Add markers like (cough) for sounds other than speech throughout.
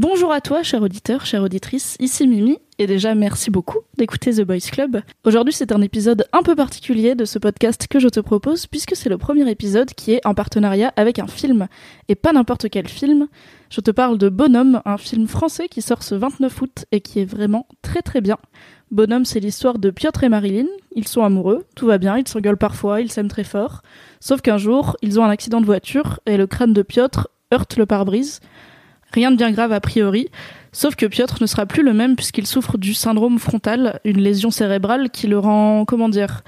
Bonjour à toi, cher auditeur, chère auditrice, ici Mimi, et déjà merci beaucoup d'écouter The Boys Club. Aujourd'hui c'est un épisode un peu particulier de ce podcast que je te propose, puisque c'est le premier épisode qui est en partenariat avec un film, et pas n'importe quel film. Je te parle de Bonhomme, un film français qui sort ce 29 août et qui est vraiment très très bien. Bonhomme, c'est l'histoire de Piotr et Marilyn. Ils sont amoureux, tout va bien, ils s'engueulent parfois, ils s'aiment très fort. Sauf qu'un jour, ils ont un accident de voiture et le crâne de Piotr heurte le pare-brise. Rien de bien grave a priori, sauf que Piotr ne sera plus le même puisqu'il souffre du syndrome frontal, une lésion cérébrale qui le rend, comment dire,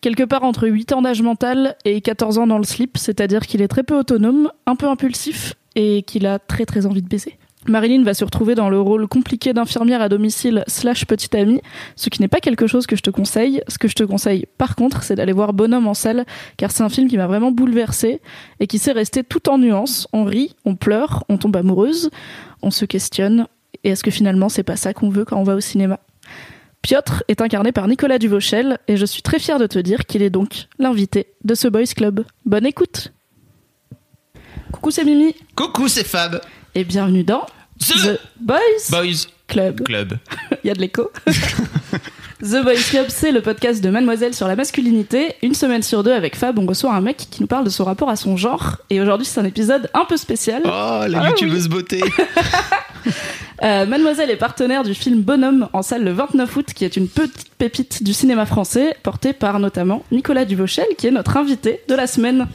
quelque part entre 8 ans d'âge mental et 14 ans dans le slip, c'est-à-dire qu'il est très peu autonome, un peu impulsif et qu'il a très très envie de baiser. Marilyn va se retrouver dans le rôle compliqué d'infirmière à domicile slash petite amie, ce qui n'est pas quelque chose que je te conseille. Ce que je te conseille par contre, c'est d'aller voir Bonhomme en salle, car c'est un film qui m'a vraiment bouleversée et qui sait rester tout en nuances. On rit, on pleure, on tombe amoureuse, on se questionne. Et est-ce que finalement c'est pas ça qu'on veut quand on va au cinéma? Piotr est incarné par Nicolas Duvauchel et je suis très fière de te dire qu'il est donc l'invité de ce Boys Club. Bonne écoute Coucou c'est Mimi Coucou, c'est Fab. Et bienvenue dans The, Boys. Boys Club. Club. (laughs) Il y a de l'écho. (laughs) The Boys Club, c'est le podcast de Mademoiselle sur la masculinité. Une semaine sur deux, avec Fab, on reçoit un mec qui nous parle de son rapport à son genre. Et aujourd'hui, c'est un épisode un peu spécial. Oh, la Ah youtubeuse beauté. (laughs) Euh, Mademoiselle est partenaire du film Bonhomme en salle le 29 août, qui est une petite pépite du cinéma français, porté par notamment Nicolas Duvauchel, qui est notre invité de la semaine.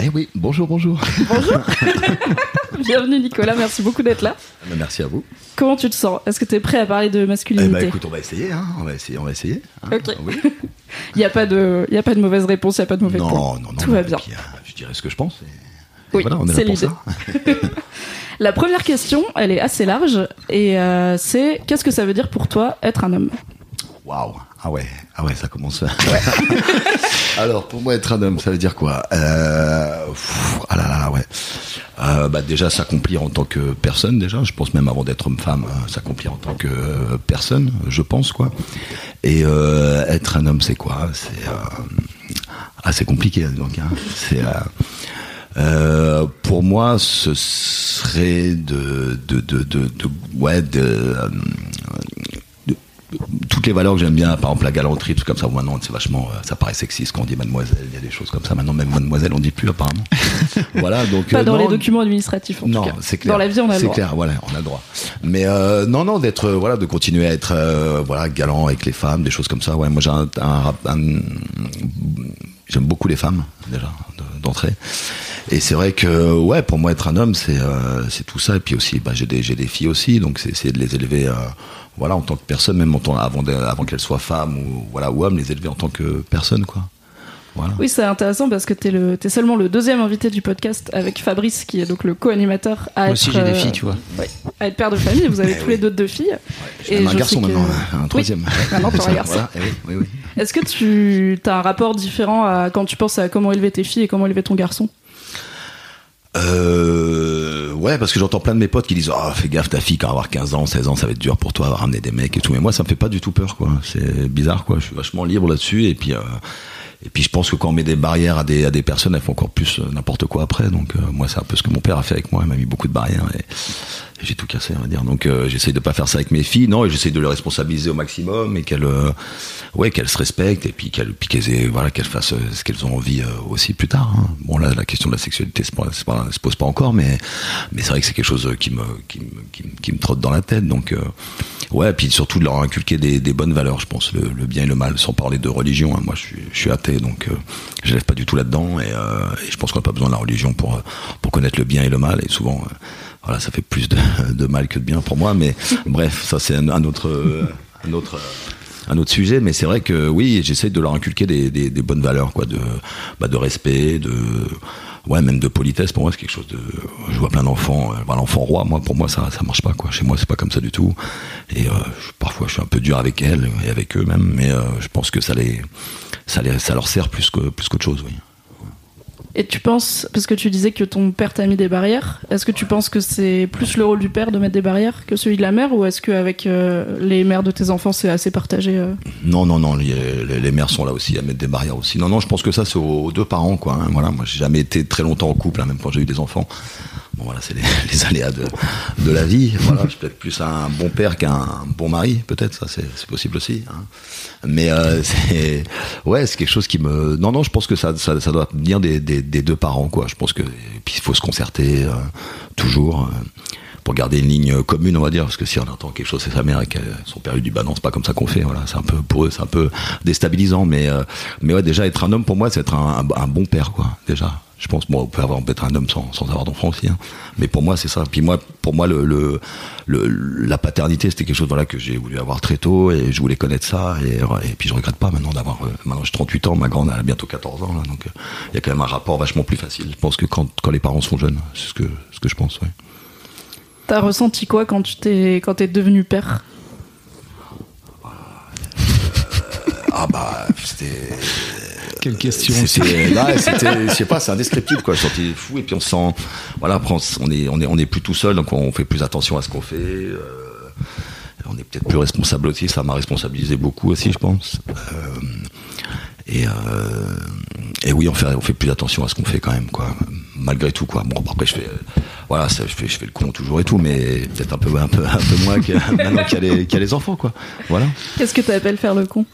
Eh oui, bonjour, bonjour. Bonjour. Bienvenue Nicolas, merci beaucoup d'être là. Ah, Merci à vous. Comment tu te sens? Est-ce que tu es prêt à parler de Eh masculinité ben, écoute, on va essayer, hein. On va essayer, on va essayer. hein. Ok. Oui. (laughs) Il n'y a, pas de- il y a pas de mauvaise réponse, il n'y a pas de mauvais Non, point. non, non. Tout non, va bien. puis, euh, je dirais ce que je pense. et- Oui, voilà, c'est l'idée. ça. (laughs) (laughs) La première question, elle est assez large, et euh, c'est qu'est-ce que ça veut dire pour toi être un homme? Waouh. Ah ouais, ah ouais, ça commence. Alors, pour moi, être un homme, ça veut dire quoi? Euh... pff, Ah là là, là, ouais. Euh, bah déjà, s'accomplir en tant que personne, déjà. Je pense même avant d'être homme-femme, euh, s'accomplir en tant que euh, personne, je pense, quoi. Et euh, être un homme, c'est quoi? C'est assez compliqué, donc. Hein. C'est pour moi, ce serait de, de, de, de, de- ouais, de- toutes les valeurs que j'aime bien, par exemple la galanterie, tout comme ça. Maintenant, c'est vachement, euh, ça paraît sexiste quand on dit mademoiselle. Il y a des choses comme ça. Maintenant, même mademoiselle, on dit plus apparemment. (laughs) voilà, donc. Pas euh, dans non, les documents administratifs, en non, tout cas. c'est clair. Dans la vie, on a le C'est droit. clair, voilà, on a le droit. Mais euh, non, non, d'être, voilà, de continuer à être, euh, voilà, galant avec les femmes, des choses comme ça. Ouais, moi j'ai un, un rap- un- j'aime beaucoup les femmes déjà de- d'entrée. Et c'est vrai que, ouais, pour moi être un homme, c'est, euh, c'est tout ça. Et puis aussi, bah, j'ai des, j'ai des filles aussi, donc c'est essayer de les élever, euh, voilà, en tant que personne, même en tant, avant, avant qu'elles soient femmes ou voilà ou hommes, les élever en tant que personne, quoi. Voilà. Oui, c'est intéressant parce que t'es le, t'es seulement le deuxième invité du podcast avec Fabrice, qui est donc le co-animateur. À Moi être, aussi, j'ai des euh, filles, tu vois. ouais, à être père de famille. Vous avez (laughs) Eh tous oui. les deux deux filles. Et un je garçon que- maintenant, un troisième. (laughs) Maintenant, t'auras un (laughs) garçon. Voilà, oui, oui, oui. Est-ce que tu as un rapport différent à quand tu penses à comment élever tes filles et comment élever ton garçon? Euh, ouais, parce que j'entends plein de mes potes qui disent Oh, fais gaffe, ta fille, quand avoir 15 ans, 16 ans, ça va être dur pour toi ramener des mecs et tout. Mais moi, ça me fait pas du tout peur, quoi. C'est bizarre, quoi. Je suis vachement libre là-dessus. Et puis, euh, et puis, je pense que quand on met des barrières à des, à des personnes, elles font encore plus euh, n'importe quoi après. Donc, euh, moi, c'est un peu ce que mon père a fait avec moi. Il m'a mis beaucoup de barrières et, et j'ai tout cassé, on va dire. Donc, euh, j'essaye de pas faire ça avec mes filles. Non, et j'essaye de les responsabiliser au maximum et qu'elles, euh, ouais, qu'elles se respectent et puis qu'elles, puis qu'elles voilà, qu'elles fassent euh, ce qu'elles ont envie euh, aussi plus tard. hein. Bon, là, la question de la sexualité c'est pas, pas, se pose pas encore, mais, mais c'est vrai que c'est quelque chose qui me, qui me, qui me, qui me trotte dans la tête. Donc, euh, ouais, puis surtout de leur inculquer des, des bonnes valeurs, je pense, le, le bien et le mal, sans parler de religion. hein. Moi, je suis, je suis athée, donc euh, je lève pas du tout là-dedans, et, euh, et je pense qu'on n'a pas besoin de la religion pour, euh, pour connaître le bien et le mal, et souvent, euh, voilà, ça fait plus de, de mal que de bien pour moi, mais (laughs) bref, ça c'est un, un autre, euh, un autre. euh, un autre sujet, mais c'est vrai que oui, j'essaie de leur inculquer des, des, des bonnes valeurs, quoi, de, bah, de respect, de, ouais, même de politesse. Pour moi, c'est quelque chose de. Je vois plein d'enfants, euh, l'enfant roi. Moi, pour moi, ça, ça marche pas quoi. Chez moi, c'est pas comme ça du tout. Et euh, je- parfois, je suis un peu dur avec elles et avec eux même, mais euh, je pense que ça les, ça les, ça leur sert plus que plus qu'autre chose. Oui. Et tu penses, parce que tu disais que ton père t'a mis des barrières, est-ce que tu penses que c'est plus le rôle du père de mettre des barrières que celui de la mère, ou est-ce qu'avec euh, les mères de tes enfants, c'est assez partagé euh? Non, non, non, les, mères sont là aussi à mettre des barrières aussi. Non, non, je pense que ça, c'est aux, aux deux parents, quoi. hein. Voilà, moi, j'ai jamais été très longtemps en couple, hein, même quand j'ai eu des enfants. Bon, voilà, c'est les, (laughs) aléas de, la vie. Voilà, je suis peut-être plus un bon père qu'un bon mari, peut-être, ça, c'est possible aussi. hein. Mais euh, (laughs) c'est, ouais, c'est quelque chose qui me. Non, non, je pense que ça, ça, ça doit venir des, deux parents, quoi. Je pense que puis il faut se concerter euh, toujours. euh, pour garder une ligne commune, on va dire, parce que si on entend quelque chose, c'est sa mère et que son père lui dit bah c'est pas comme ça qu'on fait. Voilà, c'est un peu pour eux, c'est un peu déstabilisant, mais mais ouais, déjà être un homme pour moi, c'est être un, un, un bon père, quoi. Déjà, je pense, moi, on peut avoir peut-être un homme sans, sans avoir d'enfant aussi, hein. mais pour moi, c'est ça. Puis moi, pour moi, le, le, le- la paternité, c'était quelque chose voilà que j'ai voulu avoir très tôt et je voulais connaître ça et, et puis je regrette pas maintenant d'avoir. euh, maintenant, j'ai 38 ans, ma grande a bientôt 14 ans, là, donc euh, il y a quand même un rapport vachement plus facile. Je pense que quand, quand les parents sont jeunes, c'est ce que ce que je pense. Ouais. T'as ressenti quoi quand tu t'es quand t'es devenu père? Ah bah c'était Quelle question. c'était là c'était je sais pas c'est indescriptible quoi. Je suis sorti fou et puis on se sent voilà après on, est on est on est plus tout seul donc on fait plus attention à ce qu'on fait euh, on est peut-être plus responsable aussi ça m'a responsabilisé beaucoup aussi je pense. Euh, et euh, et oui on fait on fait plus attention à ce qu'on fait quand même quoi. Malgré tout quoi. Bon après je fais euh, voilà ça, je fais je fais le con toujours et tout mais peut-être un peu un peu un peu moins que (laughs) maintenant qu'il y a les qu'il y a les enfants quoi. Voilà. Qu'est-ce que t'appelles faire le con?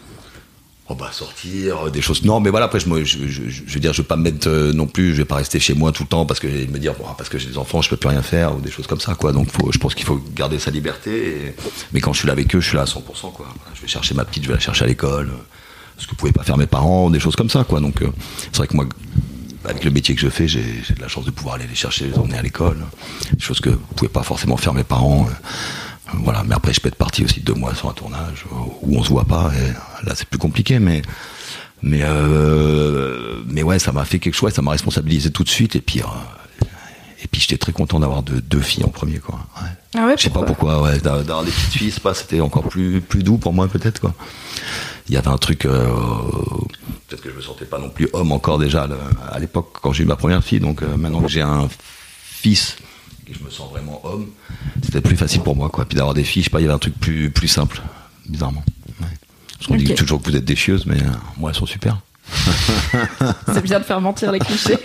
Oh bah sortir, euh, des choses. Non, mais voilà. Après, je, me, je, je, je veux dire, je vais pas me mettre euh, non plus. Je vais pas rester chez moi tout le temps parce que me dire bon, parce que j'ai des enfants, je peux plus rien faire ou des choses comme ça, quoi. Donc, faut, je pense qu'il faut garder sa liberté. mais quand je suis là avec eux, je suis là à 100%, quoi. Je vais chercher ma petite, je vais la chercher à l'école. euh, Ce que pouvaient pas faire mes parents, des choses comme ça, quoi. Donc, c'est vrai que moi, avec le métier que je fais, j'ai de la chance de pouvoir aller les chercher, les emmener à l'école. Des choses que pouvaient pas forcément faire mes parents. Voilà, mais après je peux être parti aussi deux mois sur un tournage où on se voit pas. Et là c'est plus compliqué, mais mais euh, mais ouais, ça m'a fait quelque chose, ça m'a responsabilisé tout de suite. Et puis euh, et puis j'étais très content d'avoir deux, deux filles en premier, quoi. Ouais. Ah ouais Je sais pas pourquoi, ouais, d'a- d'avoir des petites filles, c'est pas, c'était encore plus plus doux pour moi peut-être quoi. Il y avait un truc, euh, peut-être que je me sentais pas non plus homme encore déjà à l'époque quand j'ai eu ma première fille. Donc maintenant que j'ai un fils et que je me sens vraiment homme, c'était plus facile pour moi quoi. Puis d'avoir des filles, je sais pas, il y avait un truc plus plus simple, bizarrement. Ouais. Parce qu'on Ok. dit toujours que vous êtes des chieuses, mais euh, moi elles sont super. (laughs) C'est bien de faire mentir les clichés.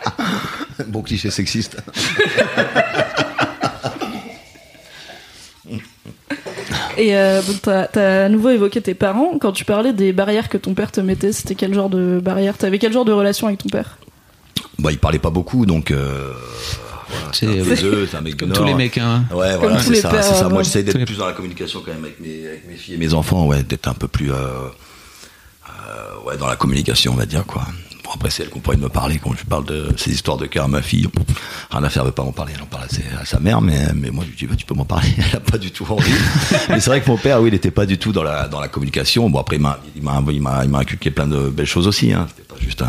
(laughs) bon cliché sexiste. Et euh, t'as t'as à nouveau évoqué tes parents. Quand tu parlais des barrières que ton père te mettait, c'était quel genre de barrières? T'avais quel genre de relation avec ton père? Bah il parlait pas beaucoup, donc. Euh, C'est- c'est un taiseux, c'est un mec du Comme Nord. tous les mecs, hein. Ouais, voilà, c'est ça, pères, c'est ça. Moi, j'essaie tous les- d'être plus dans la communication quand même avec mes, avec mes filles et mes enfants, ouais, d'être un peu plus, euh, euh, ouais, dans la communication, on va dire, quoi. Bon, après, c'est elle qu'on pourrait me parler quand je parle de ces histoires de cœur à ma fille. Rien à faire, elle veut pas m'en parler. Elle en parle à, ses- à sa mère, mais, mais moi, je lui dis, bah, tu peux m'en parler. (laughs) Elle a pas du tout envie. (laughs) mais c'est vrai que mon père, oui, il était pas du tout dans la, dans la communication. Bon, après, il m'a, il m'a, il m'a, il m'a inculqué plein de belles choses aussi, hein. C'était pas juste un,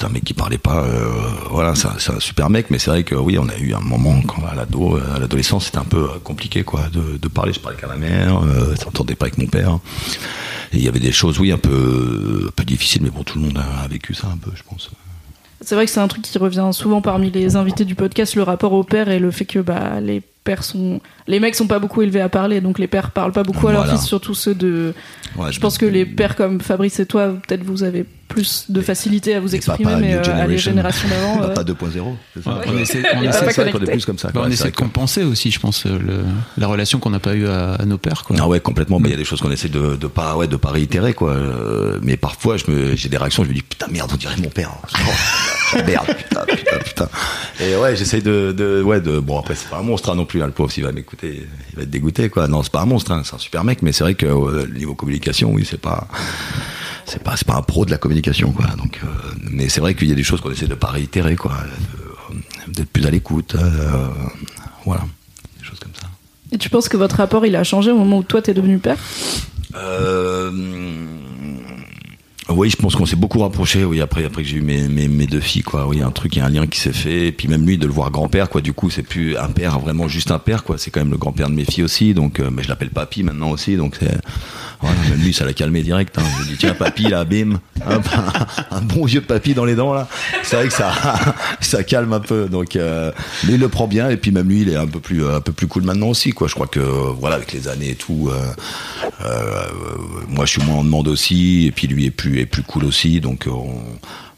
c'est un mec qui parlait pas. euh, voilà, c'est un, super mec, mais c'est vrai que oui, on a eu un moment quand à l'ado, euh, à l'adolescence, c'était un peu euh, compliqué quoi, de, de parler. Je parlais qu'à ma mère, euh, s'entendait pas avec mon père. Et il y avait des choses, oui, un peu, un peu difficiles, mais bon, tout le monde a, a vécu ça un peu, je pense. C'est vrai que c'est un truc qui revient souvent parmi les invités du podcast, le rapport au père et le fait que bah, les pères sont. Les mecs sont pas beaucoup élevés à parler, donc les pères parlent pas beaucoup à leurs Voilà. fils, surtout ceux de. Ouais, Je pense que les pères comme Fabrice et toi, peut-être vous avez plus de facilité à vous exprimer, papa, mais euh, à les générations d'avant. Euh, pas 2.0. c'est ça Ouais, on essaie, on Il a essaie- pas est plus comme ça. bah, quoi, on essaie de compenser aussi, je pense, euh, le- la relation qu'on n'a pas eue à, à nos pères. Quoi. Ah ouais, complètement. Mais il y a des choses qu'on essaie de, de pas, ouais, de pas réitérer, quoi. Euh, mais parfois, je me, j'ai des réactions, je me dis, putain, merde, on dirait mon père. Oh, (laughs) merde, putain, putain, putain. Et ouais, j'essaie de, de, ouais, de, bon, après, c'est pas un monstre, hein, non plus, hein, le pauvre, s'il va m'écouter, il va être dégoûté, quoi. Non, c'est pas un monstre, hein, c'est un super mec, mais c'est vrai que, euh, niveau communication, oui, c'est pas, c'est pas, pas un pro de la communication, quoi. Donc, euh, mais c'est vrai qu'il y a des choses qu'on essaie de pas réitérer, quoi. D'être plus à l'écoute, euh, voilà. Des choses comme ça. Et tu penses que votre rapport il a changé au moment où toi t'es devenu père? Euh, oui, je pense qu'on s'est beaucoup rapproché. Oui, après, après que j'ai eu mes, mes, mes, deux filles, quoi. Oui, un truc, il y a un lien qui s'est fait. Et puis même lui, de le voir grand-père, quoi. Du coup, c'est plus un père, vraiment juste un père, quoi. C'est quand même le grand-père de mes filles aussi. Donc, euh, mais je l'appelle papy maintenant aussi. Donc, c'est voilà, même lui, ça l'a calmé direct. Hein. Je lui dis tiens, papy, là, bim, un, bon vieux papy dans les dents là. C'est vrai que ça, (laughs) ça calme un peu. Donc, euh, mais il le prend bien. Et puis même lui, il est un peu plus, un peu plus cool maintenant aussi, quoi. Je crois que voilà, avec les années et tout, euh, euh, moi, je suis moins en demande aussi. Et puis lui est plus, est plus cool aussi. Donc, on,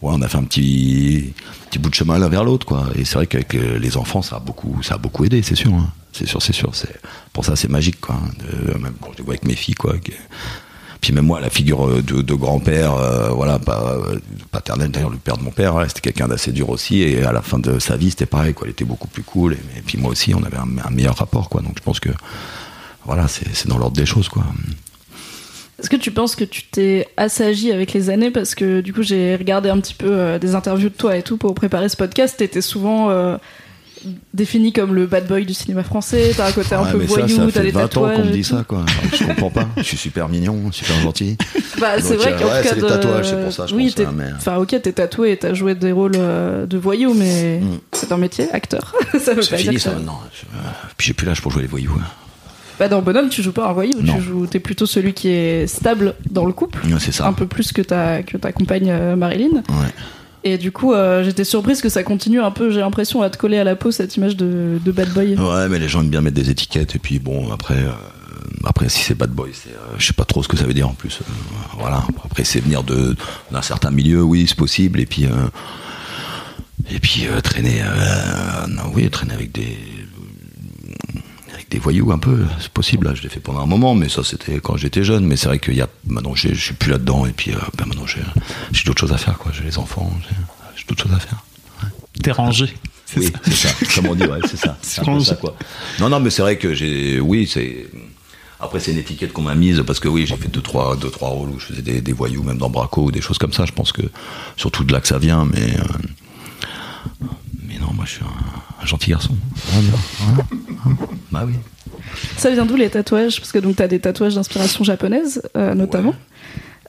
ouais, on a fait un petit, petit bout de chemin l'un vers l'autre, quoi. Et c'est vrai qu'avec les enfants, ça a beaucoup, ça a beaucoup aidé, c'est sûr. Hein. C'est sûr, c'est sûr. Pour ça, c'est magique, quoi. De, même quand je vois avec mes filles, quoi. Puis même moi, la figure de, de grand-père, euh, voilà, pas paternel d'ailleurs, le père de mon père, c'était quelqu'un d'assez dur aussi. Et à la fin de sa vie, c'était pareil, quoi. Était beaucoup plus cool. Et, et puis moi aussi, on avait un, un, meilleur rapport, quoi. Donc je pense que, voilà, c'est dans l'ordre des choses, quoi. Est-ce que tu penses que tu t'es assagi avec les années Parce que du coup, j'ai regardé un petit peu euh, des interviews de toi et tout pour préparer ce podcast. T'étais souvent euh, défini comme le bad boy du cinéma français. T'as un côté un ouais, peu mais voyou, ça, ça t'as fait des 20 ans qu'on me dit ça, quoi. Alors, je (laughs) comprends pas. Je suis super mignon, super gentil. Bah, c'est vrai euh, qu'en ouais, cas, c'est les tatouages, c'est pour ça, je oui, pense, hein, mais- enfin, ok, t'es tatoué et t'as joué des rôles de voyou, mais Mm. c'est un métier, acteur. (laughs) ça veut pas fini dire ça maintenant. Puis j'ai plus l'âge pour jouer les voyous. hein. Bah, dans Bonhomme, tu joues pas un voyou, tu joues, t'es plutôt celui qui est stable dans le couple. Ouais, c'est ça. Un peu plus que ta, que ta compagne euh, Marilyn. Ouais. Et du coup, euh, j'étais surprise que ça continue un peu, j'ai l'impression, à te coller à la peau cette image de, de bad boy. Ouais, mais les gens aiment bien mettre des étiquettes. Et puis bon, après, euh, après si c'est bad boy, c'est, euh, je sais pas trop ce que ça veut dire en plus. Voilà. Après, c'est venir de d'un certain milieu, oui, c'est possible. Et puis, euh, et puis traîner, non, oui, traîner avec des des voyous un peu, c'est possible. Là, je l'ai fait pendant un moment, mais ça c'était quand j'étais jeune. Mais c'est vrai qu'il y a maintenant, je suis plus là-dedans. Et puis, euh, ben, maintenant, j'ai j'ai d'autres choses à faire. Quoi. J'ai les enfants, j'ai d'autres choses à faire. T'es rangé. C'est Oui, ça. c'est ça. Comme on dit, ouais, c'est ça. (laughs) C'est ça, quoi. Non, non, mais c'est vrai que j'ai. Oui, c'est. Après, c'est une étiquette qu'on m'a mise parce que oui, j'ai fait deux trois, deux, trois rôles où je faisais des, des voyous, même dans Braco ou des choses comme ça. Je pense que surtout de là que ça vient, mais. euh, Mais non, moi, je suis un, un gentil garçon. Voilà, voilà. Hein. Bah oui. Ça vient d'où les tatouages? Parce que donc t'as des tatouages d'inspiration japonaise, euh, notamment.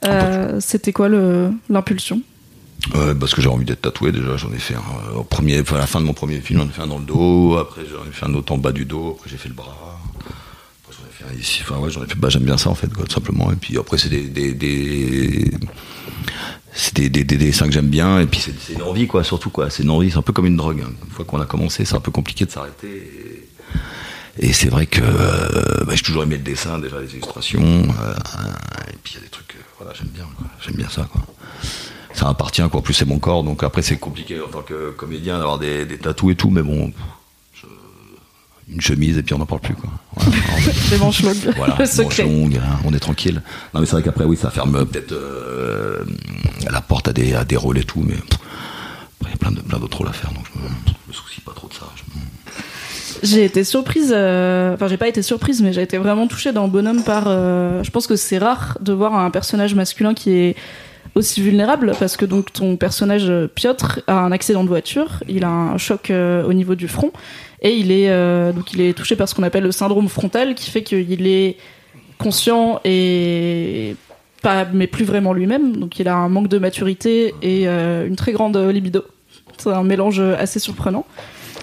Euh, C'était quoi le- l'impulsion? Euh, parce que j'ai envie d'être tatoué déjà, j'en ai fait un euh, au premier, enfin à la fin de mon premier film, j'en ai fait un dans le dos, après j'en ai fait un autre en bas du dos, après j'ai fait le bras, après j'en ai fait un ici, enfin ouais j'en ai fait, bah j'aime bien ça en fait, quoi, tout simplement, et puis après c'est des, des, des c'est des, des, des dessins que j'aime bien, et puis c'est une envie quoi, surtout quoi, c'est une envie, c'est un peu comme une drogue, hein. une fois qu'on a commencé, c'est un peu compliqué de s'arrêter, et, c'est vrai que euh, bah, j'ai toujours aimé le dessin, déjà les illustrations, euh, et puis il y a des trucs, euh, voilà j'aime bien, j'aime bien ça quoi ça appartient quoi. En plus c'est mon corps, donc après c'est compliqué en tant que comédien d'avoir des, des tatous et tout, mais bon, une chemise et puis on n'en parle plus quoi. Voilà, (laughs) Des manches longues. voilà, (laughs) le manche secret. longue, hein, on est tranquille. Non mais c'est vrai qu'après oui ça ferme euh, peut-être euh, la porte à des, à des rôles et tout, mais il y a plein de plein d'autres rôles à faire, donc je me, je me soucie pas trop de ça. Me- J'ai été surprise, euh, enfin j'ai pas été surprise, mais j'ai été vraiment touchée dans Bonhomme par. euh, je pense que c'est rare de voir un personnage masculin qui est aussi vulnérable parce que donc ton personnage euh, Piotr a un accident de voiture, il a un choc euh, au niveau du front et il est euh, donc il est touché par ce qu'on appelle le syndrome frontal qui fait qu'il est conscient et pas mais plus vraiment lui-même donc il a un manque de maturité et euh, une très grande libido. C'est un mélange assez surprenant.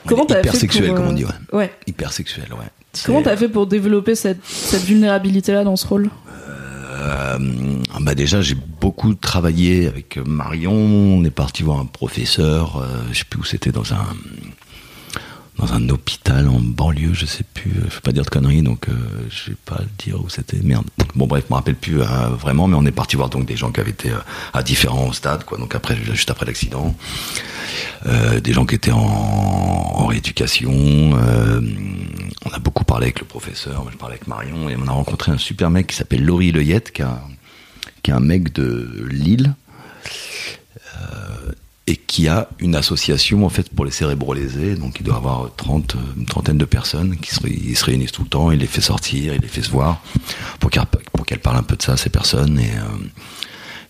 Comment t'as hyper fait sexuel pour, comme on euh, dit, ouais. Ouais. Hyper sexuel, ouais. Comment t'as fait pour développer cette, cette vulnérabilité-là dans ce rôle? Euh, bah déjà, j'ai beaucoup travaillé avec Marion. On est parti voir un professeur. euh, je sais plus où c'était dans un dans un hôpital en banlieue. Je sais plus. euh, Je vais pas dire de conneries, donc euh, je vais pas dire où c'était. Merde. Bon bref, je me rappelle plus euh, vraiment, mais on est parti voir donc des gens qui avaient été euh, à différents stades, quoi. Donc après, juste après l'accident, des gens qui étaient en, rééducation. on a beaucoup parlé avec le professeur, je parlais avec Marion, et on a rencontré un super mec qui s'appelle Laurie Leyette, qui, est un mec de Lille, et qui a une association en fait pour les cérébrolésés, donc il doit avoir 30, une trentaine de personnes qui se, réunissent tout le temps, il les fait sortir, il les fait se voir, pour qu'elles pour parlent un peu de ça, ces personnes, et... euh,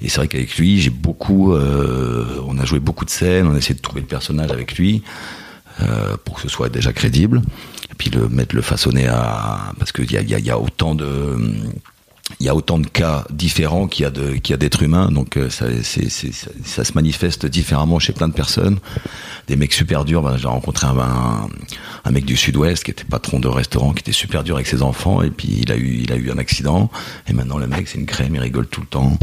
et c'est vrai qu'avec lui, j'ai beaucoup, euh, on a joué beaucoup de scènes, on a essayé de trouver le personnage avec lui euh, pour que ce soit déjà crédible, et puis le mettre le façonner à parce qu'il y a autant de il y a autant de cas différents qu'il y a de qu'il y a d'êtres humains donc euh, ça, ça se manifeste différemment chez plein de personnes. Des mecs super durs ben, j'ai rencontré un, un, un mec du sud-ouest qui était patron de restaurant qui était super dur avec ses enfants et puis il a eu il a eu un accident. Et maintenant le mec c'est une crème il rigole tout le temps.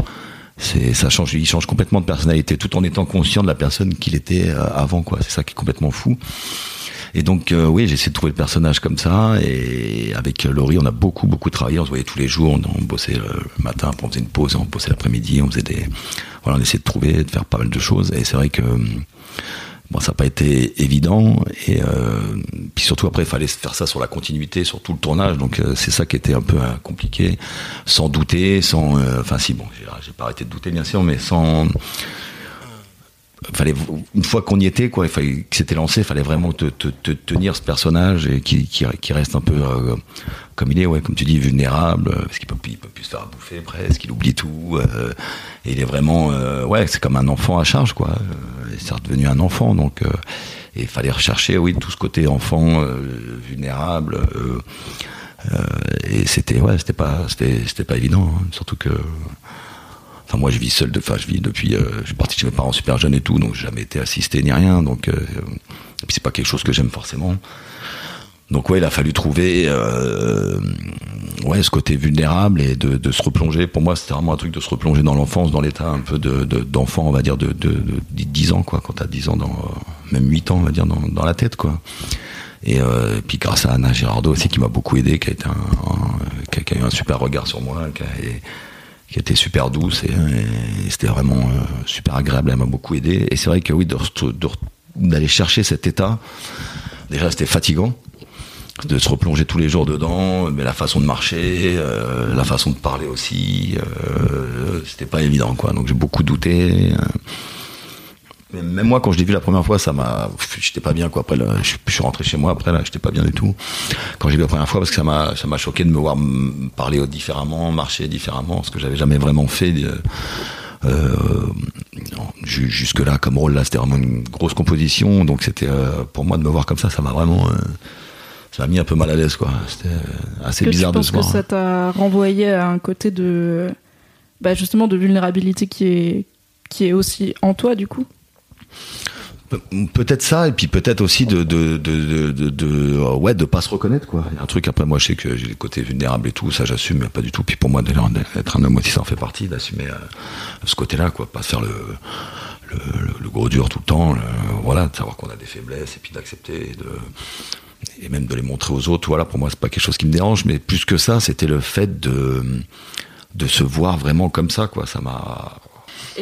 C'est ça change il change complètement de personnalité tout en étant conscient de la personne qu'il était euh, avant quoi. C'est ça qui est complètement fou et donc euh, oui, j'ai essayé de trouver le personnage comme ça. Et avec Laurie, on a beaucoup beaucoup travaillé. On se voyait tous les jours. On, bossait le matin, on faisait une pause, on bossait l'après-midi. On faisait des voilà, on essayait de trouver, de faire pas mal de choses. Et c'est vrai que Bon, ça n'a pas été évident et euh, puis surtout après il fallait faire ça sur la continuité, sur tout le tournage, donc euh, c'est ça qui était un peu euh, compliqué, sans douter, sans, euh, enfin si bon, j'ai pas arrêté de douter bien sûr, mais sans, fallait une fois qu'on y était quoi il fallait que c'était lancé il fallait vraiment te, te, te, tenir ce personnage et qui, reste un peu euh, comme il est ouais comme tu dis vulnérable parce qu'il peut il peut plus se faire bouffer presque il oublie tout euh, et il est vraiment euh, ouais c'est comme un enfant à charge quoi euh, c'est redevenu un enfant donc euh, et il fallait rechercher oui tout ce côté enfant euh, vulnérable et c'était ouais c'était pas c'était pas évident hein, surtout que Enfin, moi, je vis seul. De, enfin, je vis depuis. Euh, je suis parti chez mes parents super jeunes et tout, donc j'ai jamais été assisté ni rien. Donc, euh, c'est pas quelque chose que j'aime forcément. Donc ouais, il a fallu trouver euh, ouais ce côté vulnérable et de, de se replonger. Pour moi, c'était vraiment un truc de se replonger dans l'enfance, dans l'état un peu de, de, d'enfant, on va dire de, de, de 10 ans quoi. Quand t'as 10 ans, dans, même 8 ans, on va dire dans, dans la tête quoi. Et, euh, puis grâce à Anna Girardot aussi qui m'a beaucoup aidé, qui a été un, qui a eu un super regard sur moi, qui a, et, qui était super douce et, c'était vraiment euh, super agréable. Elle m'a beaucoup aidé. Et c'est vrai que oui, d'aller chercher cet état, déjà c'était fatigant de se replonger tous les jours dedans, mais la façon de marcher, euh, la façon de parler aussi, euh, c'était pas évident quoi. Donc j'ai beaucoup douté. Même moi, quand je l'ai vu la première fois, ça m'a, j'étais pas bien quoi. Après, là, je, suis rentré chez moi. Après là, j'étais pas bien du tout. Quand j'ai vu la première fois, parce que ça m'a, ça m'a choqué de me voir parler différemment, marcher différemment, ce que j'avais jamais vraiment fait. Euh, jusque là, comme rôle là, c'était vraiment une grosse composition. Donc c'était euh, pour moi de me voir comme ça, ça m'a vraiment, euh, ça m'a mis un peu mal à l'aise quoi. C'était assez que bizarre tu de se voir. voir. que ça t'a renvoyé à un côté de, bah justement, de vulnérabilité qui est qui est aussi en toi du coup? Peut-être ça, et puis peut-être aussi de de, de, ouais, de pas se reconnaître, quoi. Il y a un truc, après, moi, je sais que j'ai le côté vulnérable et tout, ça, j'assume, mais pas du tout. Puis pour moi, d'être un homme aussi, ça en fait partie, d'assumer euh, ce côté-là, quoi. Pas faire le, gros dur tout le temps, voilà, de savoir qu'on a des faiblesses, et puis d'accepter, et même de les montrer aux autres. Voilà, pour moi, c'est pas quelque chose qui me dérange, mais plus que ça, c'était le fait de, de se voir vraiment comme ça, quoi. Ça m'a,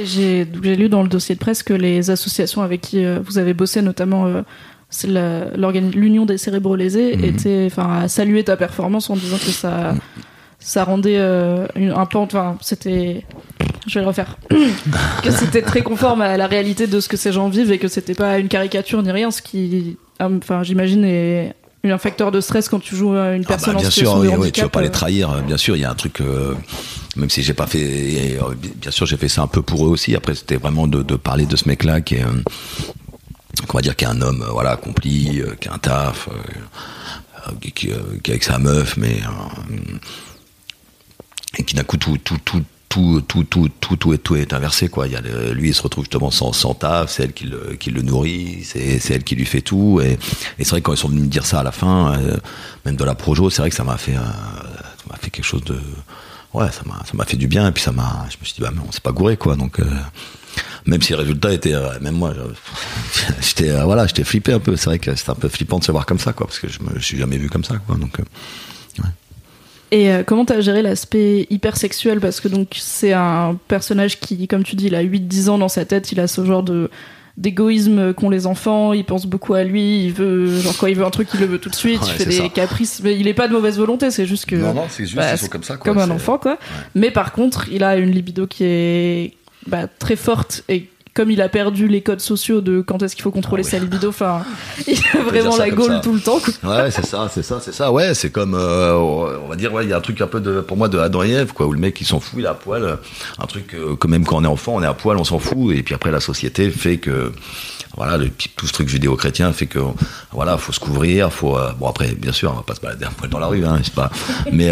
j'ai lu dans le dossier de presse que les associations avec qui euh, vous avez bossé, notamment euh, l'Union des cérébraux lésés, mmh. était, enfin, a salué ta performance en disant que ça, ça rendait euh, une, un pan, enfin, c'était, je vais le refaire, (coughs) que c'était très conforme à la réalité de ce que ces gens vivent et que c'était pas une caricature ni rien, ce qui, enfin, j'imagine est un facteur de stress quand tu joues à une personne ah bah, bien en situation sûr, de oui, handicap. oui, tu veux pas les trahir. Bien sûr, il y a un truc. Euh, même si j'ai pas fait, euh, bien sûr, j'ai fait ça un peu pour eux aussi. Après, c'était vraiment de, de, parler de ce mec-là qui est, euh, qu'on va dire, qui est un homme, euh, voilà, accompli, euh, qui a un taf, euh, qui, qui, qui, est avec sa meuf, mais et qui d'un coup tout, tout, tout tout, tout, tout, tout, tout, est, inversé, quoi. Il y a lui, il se retrouve justement sans, sans taf, c'est elle qui le, qui le nourrit, c'est, elle qui lui fait tout. Et, c'est vrai que quand ils sont venus me dire ça à la fin, euh, même de la projo, c'est vrai que ça m'a fait, euh, fait quelque chose de, ouais, ça m'a, fait du bien. Et puis ça m'a, je me suis dit, bah, mais on s'est pas gouré, quoi. Donc, euh, même si le résultat était, euh, même moi, (laughs) j'étais, voilà, flippé un peu. C'est vrai que c'était un peu flippant de se voir comme ça, quoi, parce que je me suis jamais vu comme ça, quoi. Donc. Et euh, comment t'as géré l'aspect hypersexuel? Parce que donc c'est un personnage qui, comme tu dis, il a 8-10 ans dans sa tête, il a ce genre de d'égoïsme qu'ont les enfants, il pense beaucoup à lui, il veut genre quand il veut un truc, il le veut tout de suite, Ouais, il fait des ça. caprices, mais il est pas de mauvaise volonté, c'est juste que Non, non, c'est juste, bah, ils sont comme ça, quoi. comme un enfant quoi. Mais par contre, il a une libido qui est bah, très forte et comme il a perdu les codes sociaux de quand est-ce qu'il faut contrôler Ah oui. sa libido, enfin, (laughs) il a vraiment la gaule tout le temps. quoi. Ouais, c'est ça, c'est ça, c'est ça. Ouais, c'est comme, euh, on va dire, ouais, il y a un truc un peu de, pour moi, de Adam et Ève, quoi, où le mec il s'en fout, il est à poil. Un truc euh, que même quand on est enfant, on est à poil, on s'en fout. Et puis après, la société fait que, voilà, le, tout ce truc judéo-chrétien fait que, voilà, faut se couvrir, faut. euh, bon après, bien sûr, on va pas se balader à poil dans la rue, hein, c'est pas. Mais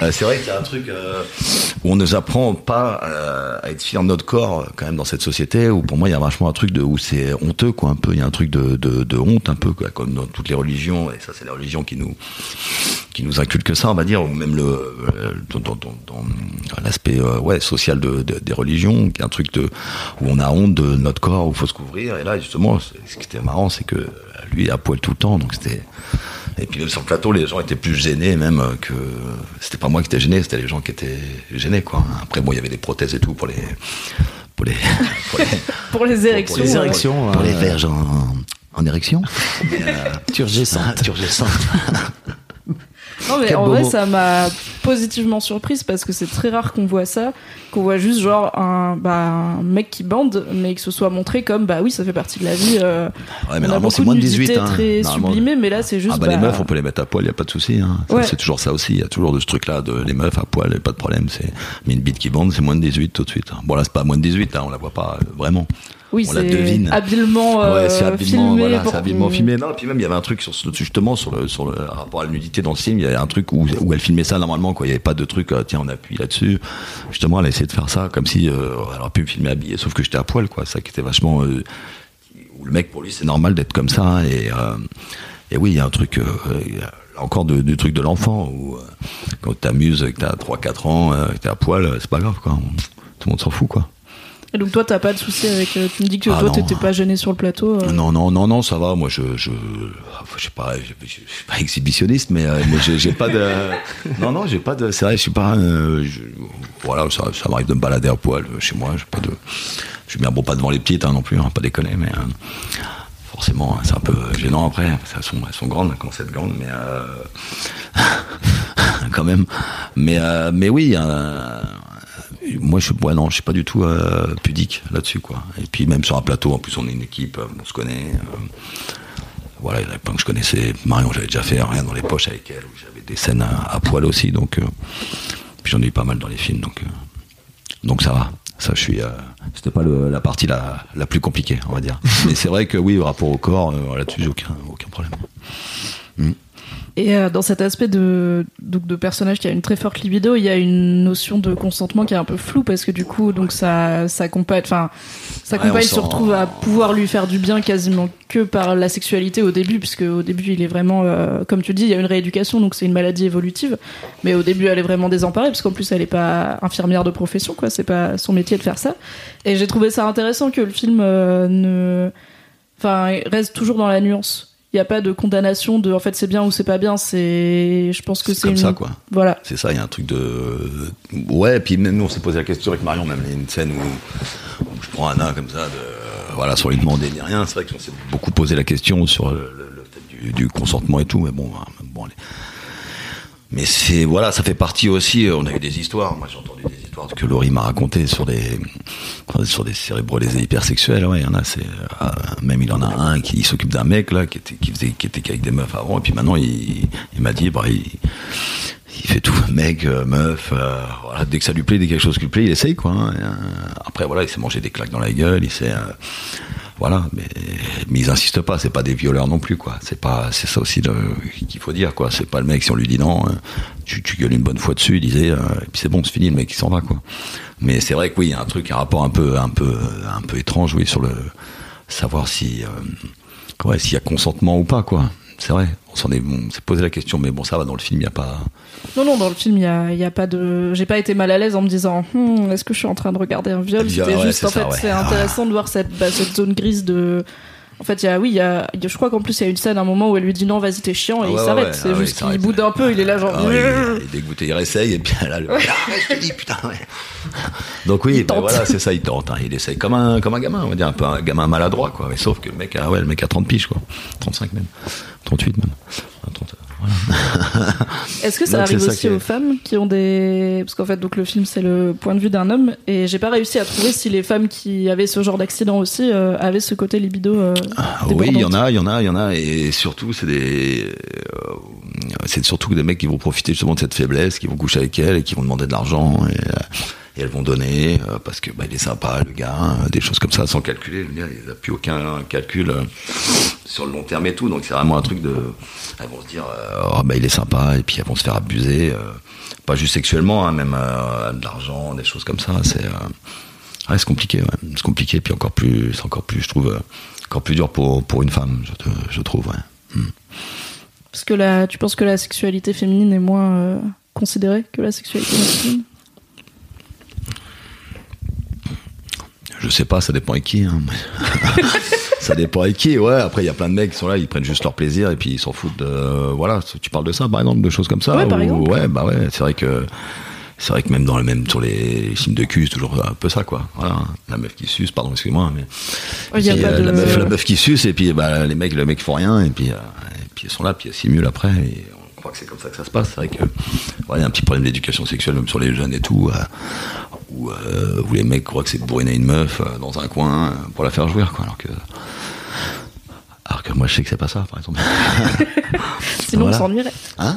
Euh, c'est vrai qu'il y a un truc euh, où on nous apprend pas euh, à être fier de notre corps quand même dans cette société où pour moi il y a vachement un truc de où c'est honteux quoi un peu. Il y a un truc de, de, de honte un peu quoi, comme dans toutes les religions et ça c'est la religion qui nous qui nous inculque ça on va dire ou même le euh, dans, dans, dans- l'aspect euh, ouais social de, de- des religions qui est un truc de où on a honte de notre corps où faut se couvrir. Et là justement ce qui était marrant c'est que lui à poil tout le temps donc c'était et puis même sur le plateau, les gens étaient plus gênés même que c'était pas moi qui étais gêné, c'était les gens qui étaient gênés quoi. Après bon, il y avait des prothèses et tout pour les pour les (laughs) pour les, Pour les érections. pour les érections, pour les euh, verges en, en érection. (laughs) Euh, Turgescente. (laughs) turgescente. Non, mais Quel en vrai, mot. ça m'a positivement surprise parce que c'est très rare qu'on voit ça, qu'on voit juste genre un, bah, un mec qui bande, mais que ce soit montré comme bah oui, ça fait partie de la vie. euh, Ouais, mais normalement c'est moins de de 18 nudité hein. très Normalement- sublimée, mais là c'est juste. Ah bah, les meufs, on peut les mettre à poil, y a pas de souci. Hein. Ouais. C'est toujours ça aussi. Il y a toujours de ce truc-là de les meufs à poil, y a pas de problème. C'est mais une bite qui bande, c'est moins de 18 tout de suite. Bon là, c'est pas moins de 18, hein, on la voit pas euh, vraiment. Oui, on la devine. habilement, euh, ouais, c'est habilement, filmé. voilà, c'est habilement filmé. Non, et puis même il y avait un truc sur justement sur le sur le rapport à la nudité dans le film. Il y avait un truc où, où elle filmait ça normalement. Quoi, il y avait pas de truc. euh, tiens, on appuie là-dessus. Justement, elle a essayé de faire ça comme si euh, elle aurait pu me filmer habillé, sauf que j'étais à poil. Quoi, ça qui était vachement. euh, où le mec pour lui c'est normal d'être comme ça hein, et euh, et oui il y a un truc encore de- du truc de l'enfant où quand t'amuses que t'as 3-4 ans euh, que t'es à poil c'est pas grave quoi tout le monde s'en fout quoi Et donc toi, t'as pas de souci avec. euh, Tu me dis que Ah toi, t'étais pas gêné sur le plateau. euh. Non, non, non, non, ça va. Moi, je, je, je sais pas, je, suis pas exhibitionniste, mais, euh, mais j'ai pas de. (laughs) Non, non, j'ai pas de. C'est vrai, je suis pas. euh, je- voilà, ça, ça m'arrive de me balader à poil euh, chez moi. J'ai pas de. Je suis bien bon pas devant les petites hein, non plus, hein, pas déconner, mais euh, forcément, hein, c'est un peu gênant après. sont, elles sont grandes, à être grandes, mais euh, (laughs) quand même. Mais, euh, mais oui. euh, moi, je suis, ouais, non, je suis pas du tout euh, pudique là-dessus, quoi. Et puis même sur un plateau, en plus, on est une équipe, euh, on se connaît. euh, voilà, il y en avait plein que je connaissais. Marion, j'avais déjà fait rien dans les poches avec elle, où j'avais des scènes à, à poil aussi, donc. euh, puis j'en ai eu pas mal dans les films, donc. donc ça va. Ça, je suis. C'était pas le- la partie la, la plus compliquée, on va dire. (laughs) Mais c'est vrai que oui, au rapport au corps, là-dessus, j'ai aucun, aucun problème. Et euh, dans cet aspect de, donc de personnage qui a une très forte libido, il y a une notion de consentement qui est un peu floue parce que du coup, donc ça, sa compagne, enfin, sa Ouais, compagne on se retrouve à pouvoir lui faire du bien quasiment que par la sexualité au début, puisque au début, il est vraiment, euh, comme tu dis, il y a une rééducation, donc c'est une maladie évolutive. Mais au début, elle est vraiment désemparée parce qu'en plus, elle est pas infirmière de profession, quoi. C'est pas son métier de faire ça. Et j'ai trouvé ça intéressant que le film euh, ne, enfin, reste toujours dans la nuance. Il n'y a pas de condamnation de en fait c'est bien ou c'est pas bien, c'est je pense que C'est comme une ça, quoi. voilà. C'est ça, il y a un truc de. Ouais, et puis même nous, on s'est posé la question avec Marion, même il y a une scène où, où je prends un nain comme ça, de, voilà, sans lui demander ni rien. C'est vrai qu'on s'est beaucoup posé la question sur le, le- du, du consentement et tout, mais bon, hein, bon allez. Mais c'est voilà, ça fait partie aussi. On a eu des histoires. Moi, j'ai entendu des que Laurie m'a racontées sur des sur des cérébrolésés hypersexuels. Ouais, il y en a. C'est euh, même il en a un qui s'occupe d'un mec là qui était qui faisait qui était qu'avec des meufs avant et puis maintenant il, il m'a dit bah il, fait tout, (laughs) mec, euh, meuf, euh, dès que ça lui plaît, dès a quelque chose qui lui plaît, il essaye quoi. hein. Après voilà, il s'est mangé des claques dans la gueule, il s'est, voilà, mais, mais ils insistent pas, c'est pas des violeurs non plus quoi. C'est pas, c'est ça aussi qu'il faut dire quoi. C'est pas le mec si on lui dit non, euh, tu, tu gueules une bonne fois dessus, il disait, euh, et puis c'est bon, c'est fini, le mec il s'en va quoi. Mais c'est vrai que oui, il y a un truc, un rapport un peu, un peu, un peu étrange, oui, sur le savoir si, euh, s'il y a consentement ou pas quoi. C'est vrai, on s'en est, on s'est posé la question, mais bon, ça va dans le film, il y a pas. Non non dans le film il y a, y a pas de j'ai pas été mal à l'aise en me disant Hmm, est-ce que je suis en train de regarder un viol? C'était ouais, juste en ça, fait ouais. c'est intéressant de voir cette bah, cette zone grise de en fait, il y a, oui, il y a, je crois qu'en plus, il y a une scène, à un moment où elle lui dit non, vas-y, t'es chiant, et Ah il ouais, s'arrête. ouais, c'est ah ouais, juste il qu'il boude un peu, il est là, genre. Ah oui, il (laughs) il est dégoûté, il réessaye et puis là, le... (laughs) je te dis, putain, ouais. (laughs) Donc oui, ben voilà, c'est ça, il tente. hein. Il essaye comme un, comme un gamin, on va dire, un peu un gamin maladroit, quoi. Mais sauf que le mec, a, ouais, le mec a 30 piges, quoi. 35 même. 38 même. Ah, 30, voilà. Est-ce que ça Donc, arrive ça aussi est- aux femmes qui ont des parce qu'en fait donc le film c'est le point de vue d'un homme et j'ai pas réussi à trouver si les femmes qui avaient ce genre d'accident aussi euh, avaient ce côté libido. euh, Ah oui, il y en a, il y en a, il y en a, et surtout c'est des, euh, c'est surtout des mecs qui vont profiter justement de cette faiblesse, qui vont coucher avec elle et qui vont demander de l'argent et, elles vont donner euh, parce que bah, il est sympa le gars, euh, des choses comme ça sans calculer. Il n'a plus aucun calcul euh, sur le long terme et tout, donc c'est vraiment un truc de, elles vont se dire, euh, oh, bah il est sympa et puis elles vont se faire abuser, pas juste sexuellement, hein, même de l'argent, des choses comme ça. C'est Ouais, c'est compliqué, ouais. c'est compliqué, puis encore plus, encore plus, je trouve, encore plus dur pour pour une femme, je, je trouve. Ouais. Parce que tu penses que la sexualité féminine est moins considérée que la sexualité masculine? Je sais pas, ça dépend avec qui. hein. (laughs) ça dépend avec qui. Ouais, après il y a plein de mecs qui sont là, ils prennent juste leur plaisir et puis ils s'en foutent. De, voilà, tu parles de ça, par exemple, de choses comme ça. Ouais, par. Ouais, bah ouais, c'est vrai que. C'est vrai que même dans le même sur les films de cul, c'est toujours un peu ça quoi. Voilà, la meuf qui suce, pardon, excuse-moi, mais Il y a Puis, pas euh, de- la, meuf, la meuf qui suce et puis bah, les mecs, le mec font rien et puis, euh, et puis ils sont là, puis ils simulent après et on croit que c'est comme ça que ça se passe. C'est vrai que ouais, il y a un petit problème d'éducation sexuelle même sur les jeunes et tout, euh, où, euh, où les mecs croient que c'est bourriner une meuf euh, dans un coin euh, pour la faire jouer quoi, alors que alors que moi je sais que c'est pas ça par exemple. (laughs) Sinon Voilà. on s'ennuierait. Hein?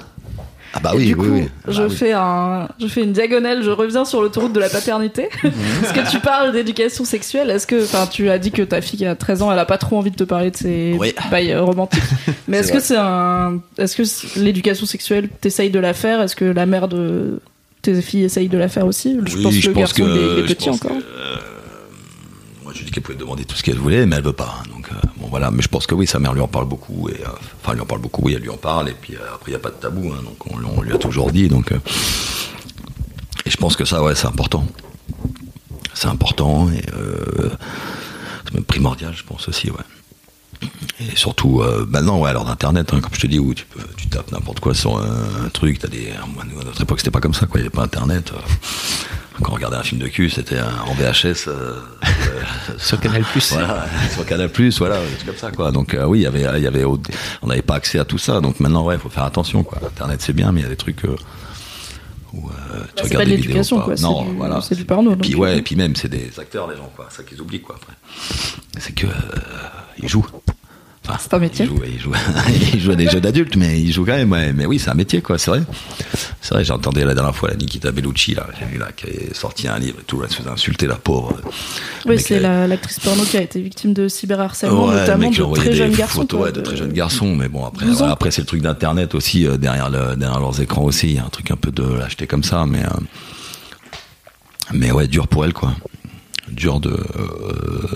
Ah bah oui, du oui, coup, oui. je Bah oui. fais un, je fais une diagonale. Je reviens sur l'autoroute de la paternité. (laughs) (laughs) Parce que tu parles d'éducation sexuelle. Est-ce que, enfin, tu as dit que ta fille qui a 13 ans, elle a pas trop envie de te parler de ses Oui. bails euh, romantiques. Mais est-ce que c'est un, est-ce que l'éducation sexuelle, t'essayes de la faire? Est-ce que la mère de tes filles essaye de la faire aussi Je Oui, pense que je le pense garçon que- il est, il est je petit pense encore. que, euh, moi, je dit qu'elle pouvait demander tout ce qu'elle voulait, mais elle veut pas. Donc, euh, bon, voilà. Mais je pense que oui, sa mère lui en parle beaucoup. Et, euh, enfin, elle lui en parle beaucoup, oui, elle lui en parle. Et puis, euh, après, il n'y a pas de tabou. hein, donc, on, on lui a toujours dit. Donc, euh, et je pense que ça, ouais, c'est important. C'est important. Et euh, c'est même primordial, je pense aussi, ouais. Et surtout, euh, maintenant, ouais, l'heure d'Internet, hein, comme je te dis, où tu, peux, tu tapes n'importe quoi sur un, un truc, t'as des. À notre époque, c'était pas comme ça, quoi. Il n'y avait pas Internet. euh. quand on regardait un film de cul, c'était un- en VHS. euh, euh, (laughs) Sur Canal+. voilà, (laughs) sur Canal+, voilà, des trucs comme ça, quoi. Donc, euh, oui, il y avait, il y avait, on n'avait pas accès à tout ça. Donc maintenant, ouais, faut faire attention, quoi. Internet, c'est bien, mais il y a des trucs euh, où euh, tu Bah, c'est regardes pas de des vidéos. l'éducation, pas- quoi, c'est Non, du- voilà. c'est du porno, Et puis, ouais, et puis même, c'est des acteurs, les gens, quoi. C'est ça qu'ils oublient, quoi, après. C'est que, euh, ils jouent. Enfin, C'est un métier. Ils jouent, ils jouent (laughs) à des jeux d'adultes, mais ils jouent quand même. Ouais. Mais oui, c'est un métier, quoi. C'est vrai. C'est vrai. J'ai entendu la dernière fois la Nikita Bellucci, là, là, qui a sorti un livre et tout. Elle se faisait insulter la pauvre. Oui, c'est la- l'actrice porno qui a été victime de cyberharcèlement, Ouais, notamment mec de très des jeunes garçons. photos, ouais, de très jeunes garçons, mais bon après, 12 ans. voilà, après c'est le truc d'internet aussi euh, derrière le, derrière leurs écrans aussi, il y a un truc un peu de l'acheter comme ça, mais euh, mais ouais, dur pour elle quoi, dur de euh,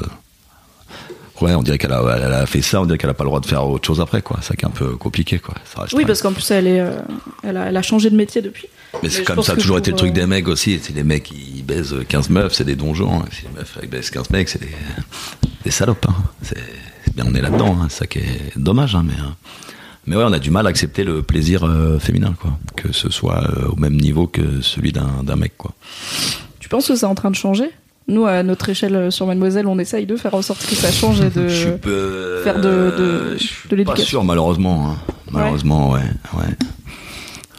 ouais, on dirait qu'elle a, elle a fait ça, on dirait qu'elle a pas le droit de faire autre chose après quoi, c'est ça qui est un peu compliqué quoi. Ça reste Oui, parce qu'en plus, elle, est, euh, elle, a, elle a changé de métier depuis. mais c'est comme ça a toujours été le truc euh, des mecs aussi. C'est les mecs qui baisent 15 meufs, c'est des donjons. hein. Si les meufs elles baisent 15 mecs, c'est des, des salopes. hein. C'est bien, on est là-dedans. hein. C'est ça qui est dommage. hein, mais, mais ouais, on a du mal à accepter le plaisir euh, féminin, quoi. Que ce soit euh, au même niveau que celui d'un d'un mec, quoi. Tu penses que c'est en train de changer? Nous, à notre échelle euh, sur Mademoiselle, on essaye de faire en sorte que ça change et de. (laughs) je faire de- de- euh, je de pas l'éducation. sûr, malheureusement. hein. Malheureusement, ouais, ouais.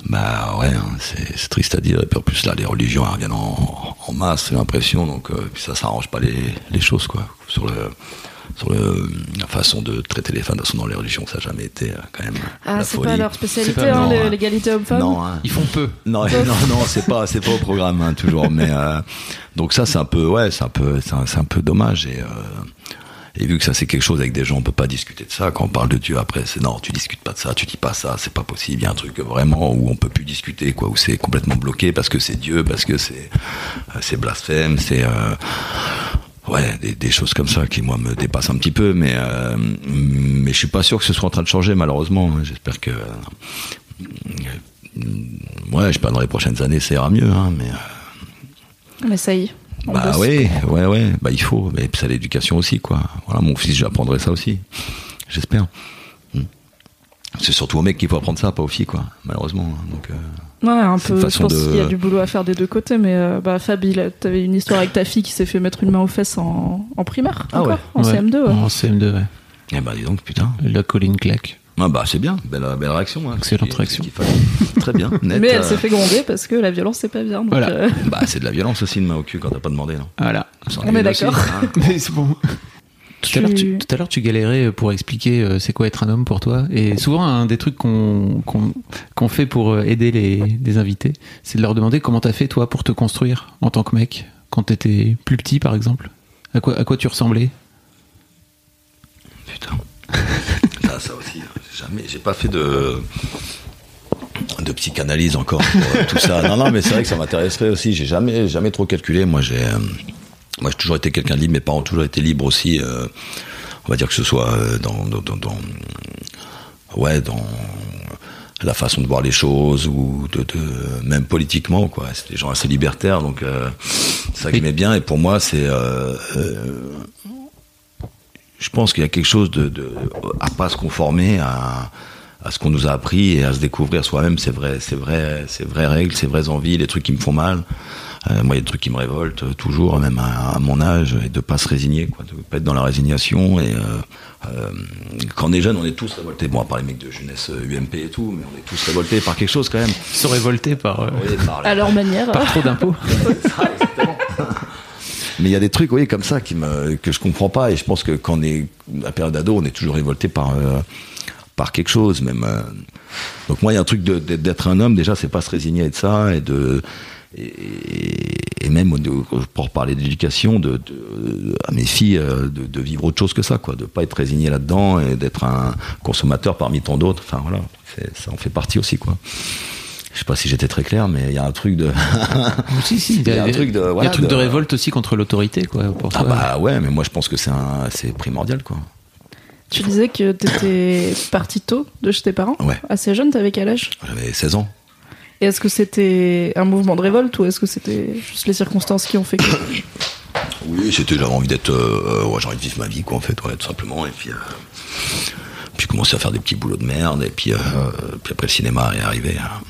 Bah ouais, hein, c'est triste à dire. Et puis en plus là, les religions elles reviennent en, en masse, j'ai l'impression. Donc euh, ça, ça arrange pas les, les choses, quoi. Sur le sur le, la façon de traiter les femmes, de toute façon, dans les religions, ça n'a jamais été euh, quand même Ah, c'est pas leur spécialité, hein, hein. l'égalité homme-femme Non, hein. Ils font peu. Non, (laughs) non, non, c'est pas, c'est pas au programme hein, toujours. Mais euh, donc ça, c'est un peu, ouais, c'est un peu, c'est un, c'est un peu dommage. Et, euh, et vu que ça, c'est quelque chose avec des gens, on peut pas discuter de ça. Quand on parle de Dieu, après, c'est non, tu discutes pas de ça, tu dis pas ça, c'est pas possible. Il y a un truc vraiment où on peut plus discuter, quoi, où c'est complètement bloqué parce que c'est Dieu, parce que c'est, c'est blasphème, c'est. Euh, Ouais, des, des choses comme ça qui moi me dépassent un petit peu, mais euh, mais je suis pas sûr que ce soit en train de changer malheureusement. J'espère que euh, ouais, j'espère dans les prochaines années ça ira mieux, hein, mais euh, On essaye. On bah oui, ouais, ouais, bah il faut, mais c'est l'éducation aussi quoi. Voilà, mon fils j'apprendrai ça aussi, j'espère. C'est surtout aux mecs qu'il faut apprendre ça, pas aux filles quoi, malheureusement. hein, Donc euh, Ouais, un C'est peu. une Je façon pense de- qu'il y a du boulot à faire des deux côtés, mais euh, bah, Fab, il a- t'avais une histoire avec ta fille qui s'est fait mettre une main aux fesses en, en primaire, Ah encore, ouais. en Ouais. CM2. ouais. En CM2, ouais. eh bah dis donc putain. La colline claque. Ah bah c'est bien, belle, belle réaction. Hein. Excellente réaction. (laughs) Très bien, net. Mais elle euh, s'est fait gronder parce que la violence c'est pas bien. donc, Voilà. euh, Bah c'est de la violence aussi une main au cul quand t'as pas demandé. Non. Voilà. On est d'accord. hein. (laughs) Mais c'est bon. Tout à l'heure, tu, Tu- tout à l'heure, tu galérais pour expliquer euh, c'est quoi être un homme pour toi. Et souvent, un des trucs qu'on qu'on qu'on fait pour euh, aider les, les invités, c'est de leur demander comment t'as fait toi pour te construire en tant que mec quand t'étais plus petit, par exemple. À quoi, à quoi tu ressemblais? Putain. ça, ça aussi, hein. j'ai jamais, j'ai pas fait de de psychanalyse encore pour euh, tout ça. Non, non, mais c'est vrai que ça m'intéresserait aussi. J'ai jamais, jamais trop calculé. Moi, j'ai, euh, moi, j'ai toujours été quelqu'un de libre. Mes parents ont toujours été libres aussi. euh, on va dire que ce soit euh, dans, dans, dans, dans- ouais, dans la façon de voir les choses ou de, de même politiquement, quoi. C'est des gens assez libertaires, donc euh, c'est ça que j'aimais bien. Et pour moi, c'est euh, je pense qu'il y a quelque chose de, de à pas se conformer à, à ce qu'on nous a appris et à se découvrir soi-même. C'est vrai, c'est vrai, c'est vraies règles, c'est vraies envies, les trucs qui me font mal. Euh, moi, il y a des trucs qui me révoltent euh, toujours, même à, à mon âge, et de pas se résigner, quoi, de pas être dans la résignation. Et euh, euh, quand on est jeune, on est tous révoltés. Bon, à part les mecs de jeunesse UMP et tout, mais on est tous révoltés par quelque chose quand même. Se révolter par, euh, Oui, par la- à leur manière. par trop d'impôts. (laughs) Mais il y a des trucs, oui, comme ça, qui me, que je comprends pas. Et je pense que quand on est à la période ado, on est toujours révolté par, euh, par quelque chose, même. euh. Donc moi, il y a un truc d'être un homme. Déjà, c'est pas se résigner de ça et de et, et même pour parler d'éducation, de, de- à mes filles, euh, de, de vivre autre chose que ça, quoi, de pas être résigné là-dedans et d'être un consommateur parmi tant d'autres. Enfin voilà, ça en fait partie aussi, quoi. Je sais pas si j'étais très clair, mais il y a un truc de. (laughs) si, si. Il y a un truc de- il y a un voilà, truc de, de- révolte aussi contre l'autorité, quoi. Pour Ah toi. bah ouais, mais moi je pense que c'est un, primordial, quoi. Tu disais que t'étais parti tôt de chez tes parents. Ouais. Assez jeune, t'avais quel âge J'avais 16 ans. Et est-ce que c'était un mouvement de révolte ou est-ce que c'était juste les circonstances qui ont fait que. (coughs) Oui, c'était j'avais envie d'être, euh, ouais, j'ai envie de vivre ma vie, quoi, en fait, ouais, tout simplement. Et puis, euh, puis j'ai commencé à faire des petits boulots de merde. Et puis, euh, puis après le cinéma est arrivé. hein.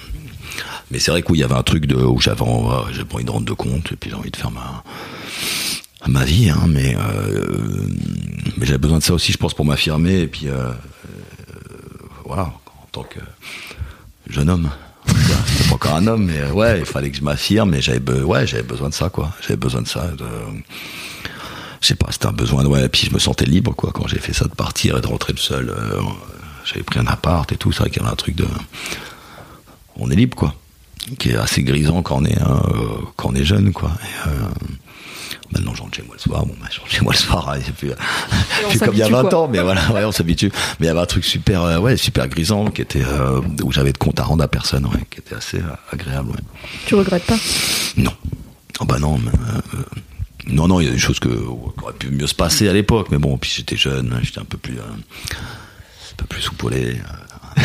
Mais c'est vrai qu'il y avait un truc de où j'avais, envie de rendre de compte. Et puis j'ai envie de faire ma ma vie, hein, mais euh, mais j'avais besoin de ça aussi, je pense, pour m'affirmer. Et puis euh, voilà, en tant que jeune homme. Pas encore un homme, mais ouais, il fallait que je m'affirme, mais j'avais, ouais, j'avais besoin de ça, quoi. J'avais besoin de ça. Je sais pas, c'était un besoin, de, ouais. Et puis je me sentais libre, quoi, quand j'ai fait ça, de partir et de rentrer le seul. euh, j'avais pris un appart et tout. C'est vrai qu'il y avait un truc de, on est libre, quoi, qui est assez grisant quand on est, euh, quand on est jeune, quoi. Et, euh, Maintenant, je rentre chez moi le soir. Bon, bah, je rentre chez moi le soir. hein, c'est plus, plus comme il y a s'habitue, 20 quoi. ans, mais voilà, ouais, on s'habitue. Mais il y avait un truc super, euh, ouais, super grisant, qui était, euh, où j'avais de compte à rendre à personne, ouais, qui était assez agréable, ouais. Tu regrettes pas? Non. Ah bah non, mais, non, non, il y a des choses que, qui auraient pu mieux se passer à l'époque, mais bon, puis j'étais jeune, j'étais un peu plus, un peu plus soupolé. Euh,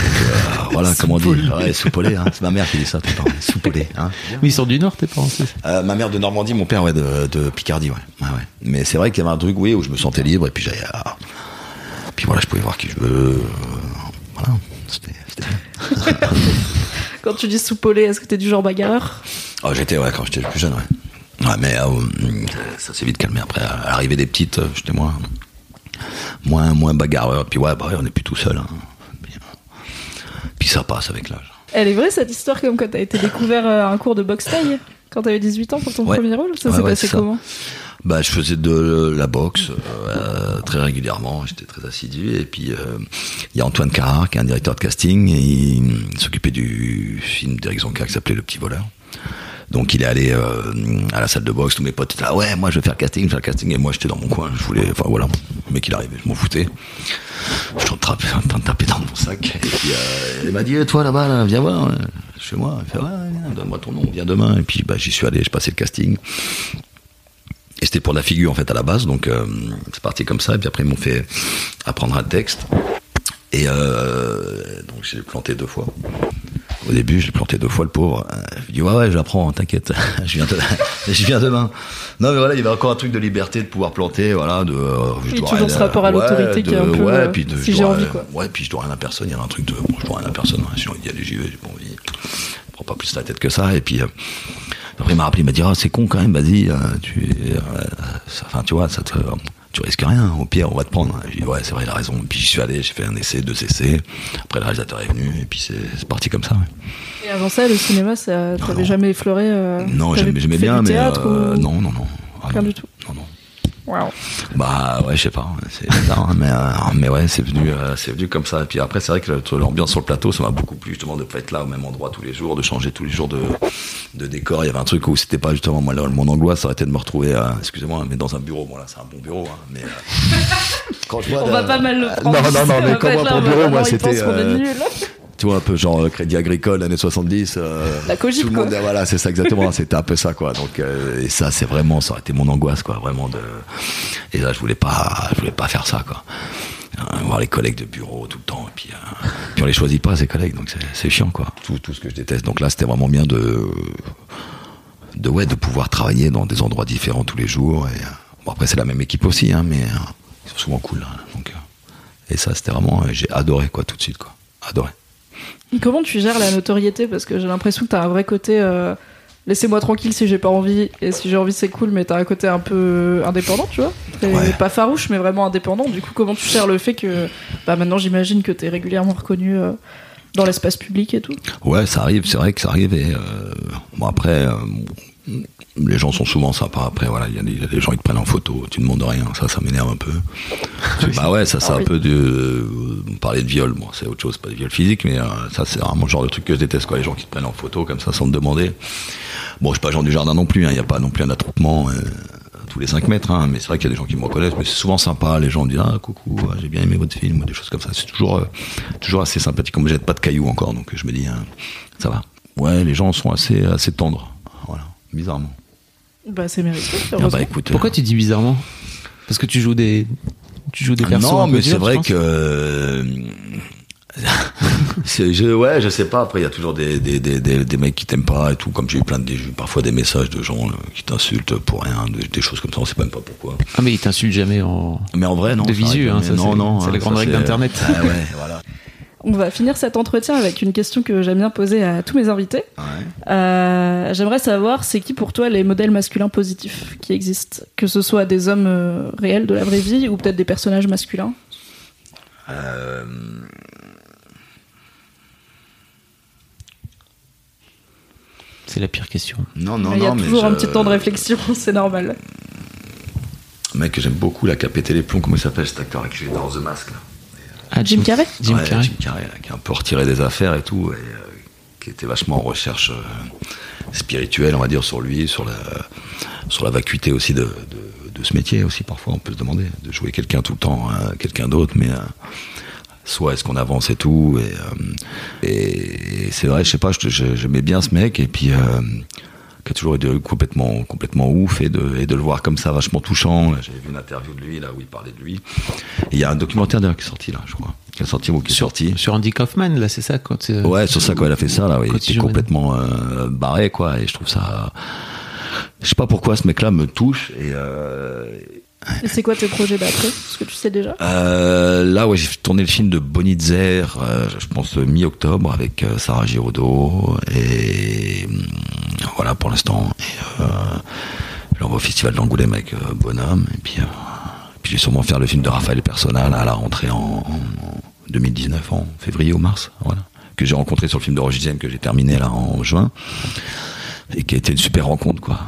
voilà, (laughs) comment on dit Ouais, soupolé, hein. c'est ma mère qui dit ça tout le temps, soupolé. Hein. Mais ils sont du Nord, tes parents, ça? Euh, ma mère de Normandie, mon père ouais, de, de Picardie, ouais. ouais, ouais. Mais c'est vrai qu'il y avait un truc, oui, où je me sentais libre, et puis j'allais, à- puis voilà, je pouvais voir qui je veux. euh, voilà, c'était. (laughs) Quand tu dis soupolé, est-ce que t'es du genre bagarreur? Ah, j'étais, ouais, quand j'étais plus jeune, ouais. Ouais, mais euh, ça s'est vite calmé après. À l'arrivée des petites, j'étais moins, moins, moins bagarreur. Puis ouais, bah ouais, on n'est plus tout seul. hein. Euh, ça passe avec l'âge. Elle est vraie cette histoire comme quand t'as été découvert euh, à un cours de boxe taille quand t'avais 18 ans pour ton Ouais. premier rôle Ça s'est ouais, passé comment? Bah, je faisais de la boxe euh, très régulièrement, j'étais très assidu. Et puis, euh, il y a Antoine Carrard, qui est un directeur de casting, et il s'occupait du film d'Éric Zonka qui s'appelait Le Petit Voleur. Donc, il est allé euh, à la salle de boxe, tous mes potes étaient là, ouais, moi je vais faire le casting, je vais faire le casting, et moi j'étais dans mon coin, je voulais, enfin voilà, le mec il arrivait, je m'en foutais. Je suis en train, de taper dans mon sac, et puis euh, il m'a dit, toi là-bas, là, viens voir, euh, chez moi, il fait, ouais, viens, donne-moi ton nom, viens demain, et puis bah, j'y suis allé, je passais le casting. Et c'était pour la figure en fait à la base, donc euh, c'est parti comme ça. Et puis après ils m'ont fait apprendre un texte. Et euh, donc j'ai planté deux fois. Au début, j'ai planté deux fois le pauvre. Euh, Je lui dis ouais ouais, j'apprends, t'inquiète, (laughs) je viens, te- (laughs) je viens demain. Non mais voilà, il y avait encore un truc de liberté de pouvoir planter, voilà, de. euh, je dois toujours ce rapport à ouais, l'autorité qui est un de- peu, Ouais, euh, puis de, si je j'ai dois envie, quoi. Ouais, puis je dois rien à personne. Il y a un truc de bon, je dois rien à personne. hein, sinon il dit allez j'y vais, j'ai pas envie. Je prends pas plus la tête que ça. Et puis. euh, après, il m'a rappelé, il m'a dit, ah, c'est con quand même, vas-y, tu, enfin, tu vois, ça te, tu risques rien. Au pire, on va te prendre. J'ai dit, ouais, c'est vrai, il a raison. Puis j'y suis allé, j'ai fait un essai, deux essais. Après, le réalisateur est venu, et puis c'est parti comme ça. ouais. Et avant ça, le cinéma, ça t'avais jamais effleuré euh, Non, j'aimais bien, mais. théâtre euh, ou- Non, non, non. Ah, Rien non. du tout. Non, non. Waouh. Bah ouais, je sais pas, c'est bizarre, hein, mais euh, mais ouais, c'est venu, euh, c'est venu comme ça. Et puis après, c'est vrai que l'ambiance sur le plateau, ça m'a beaucoup plu justement de pas être là au même endroit tous les jours, de changer tous les jours de de décor. Il y avait un truc où c'était pas justement moi là, mon angoisse, ça aurait été de me retrouver, euh, excusez-moi, mais dans un bureau. Bon là, c'est un bon bureau, hein, mais euh, (laughs) quand je vois On va pas mal le prendre. Non, non, non, mais pas comme être moi là, pour on va bureau, moi c'était. Tu vois un peu genre euh, Crédit Agricole années 70 euh, La Cogip, tout le quoi. monde voilà c'est ça exactement c'était un peu ça quoi. Donc euh, et ça c'est vraiment ça aurait été mon angoisse quoi vraiment de et là je voulais pas je voulais pas faire ça quoi. Voir les collègues de bureau tout le temps et puis euh, puis on les choisit pas ces collègues donc c'est chiant quoi. Tout tout ce que je déteste. Donc là c'était vraiment bien de de ouais de pouvoir travailler dans des endroits différents tous les jours et bon après c'est la même équipe aussi hein mais euh, ils sont souvent cool hein, donc et ça c'était vraiment j'ai adoré quoi tout de suite quoi. Adoré Comment tu gères la notoriété Parce que j'ai l'impression que t'as un vrai côté. euh, Laissez-moi tranquille si j'ai pas envie, et si j'ai envie c'est cool, mais t'as un côté un peu indépendant, tu vois Ouais. Pas farouche, mais vraiment indépendant. Du coup, comment tu gères le fait que. Bah maintenant, j'imagine que t'es régulièrement reconnu euh, dans l'espace public et tout? Ouais, ça arrive, c'est vrai que ça arrive. Et euh, bon, après, euh, les gens sont souvent sympas. Après, voilà, il y, a des- il y a des gens qui te prennent en photo, tu ne demandes rien. Ça, ça m'énerve un peu. bah ouais, ça, c'est Ah un peu de euh, parler de viol. Bon, c'est autre chose, pas de viol physique, mais euh, ça, c'est vraiment le genre de truc que je déteste, quoi. Les gens qui te prennent en photo comme ça sans te demander. Bon, je suis pas Jean du Jardin non plus. hein, Il n'y a pas non plus un attroupement. euh, tous les 5 mètres, hein, mais c'est vrai qu'il y a des gens qui me reconnaissent, mais c'est souvent sympa, les gens disent ah coucou, j'ai bien aimé votre film, ou des choses comme ça, c'est toujours euh, toujours assez sympathique. Comme jette pas de cailloux encore, donc je me dis hein, ça va. Ouais, les gens sont assez assez tendres, bizarrement. Bah, c'est mérité, Ah bah écoute, Pourquoi euh, tu dis bizarrement Parce que tu joues des, tu joues des persos non, mais c'est vrai que euh, (laughs) je, ouais, je sais pas. Après, il y a toujours des, des, des, des, des mecs qui t'aiment pas et tout. Comme j'ai eu plein de, eu parfois des messages de gens euh, qui t'insultent pour rien, des, des choses comme ça. On sait même pas pourquoi. Ah mais ils t'insultent jamais en. Mais en vrai, non. De visu, hein, ça, non, c'est- non. c'est hein, la grande règle d'Internet. Ah ouais, voilà. On va finir cet entretien avec une question que j'aime bien poser à tous mes invités. Ouais. Euh, J'aimerais savoir, c'est qui pour toi les modèles masculins positifs qui existent? Que ce soit des hommes euh, réels de la vraie vie ou peut-être des personnages masculins? Euh, C'est la pire question. non, non, Mais Il y a mais toujours un petit temps de réflexion, (laughs) c'est normal. Un mec que j'aime beaucoup, là, qui a pété les plombs, comment il s'appelle cet acteur avec qui dans The Mask là? Ah, Jim Carrey Jim Ouais, Carrey. Jim Carrey, qui est un peu retiré des affaires et tout, et euh, qui était vachement en recherche euh, spirituelle, on va dire, sur lui, sur la, sur la vacuité aussi de, de, de ce métier aussi. Parfois, on peut se demander de jouer quelqu'un tout le temps, hein, quelqu'un d'autre, mais euh, soit est-ce qu'on avance et tout. Et, euh, et c'est vrai, je sais pas, j'aimais bien ce mec, et puis. euh, qui a toujours été complètement complètement ouf et de et de le voir comme ça vachement touchant. J'avais vu une interview de lui là où il parlait de lui. Et il y a un documentaire d'ailleurs qui est sorti là je crois. Qui est sorti ou qui est Sur, sorti. sur Andy Kaufman, là, c'est ça quand euh, Ouais, sur ça, quand elle a fait ça, là, ouais, il était il complètement euh, barré, quoi, et je trouve ça. Je sais pas pourquoi ce mec-là me touche, et euh, C'est quoi tes projets d'après Ce que tu sais déjà? Euh, là, ouais, j'ai tourné le film de Bonitzer, euh, je pense mi-octobre, avec euh, Sarah Giraudot, et hum, voilà pour l'instant. Et, je l'envoie au festival d'Angoulême avec Bonhomme, et puis, puis je vais sûrement faire le film de Raphaël Personnal à la rentrée en, en 2019, en février ou mars, voilà. Que j'ai rencontré sur le film de Roger que j'ai terminé là en juin. Et qui a été une super rencontre, quoi.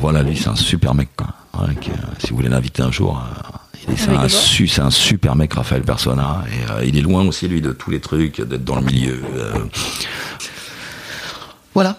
Voilà, lui, c'est un super mec, quoi. Qui, euh, si vous voulez l'inviter un jour, euh, c'est un, su- un super mec, Raphaël Persona. Et euh, il est loin aussi, lui, de tous les trucs, d'être dans le milieu. euh. Voilà.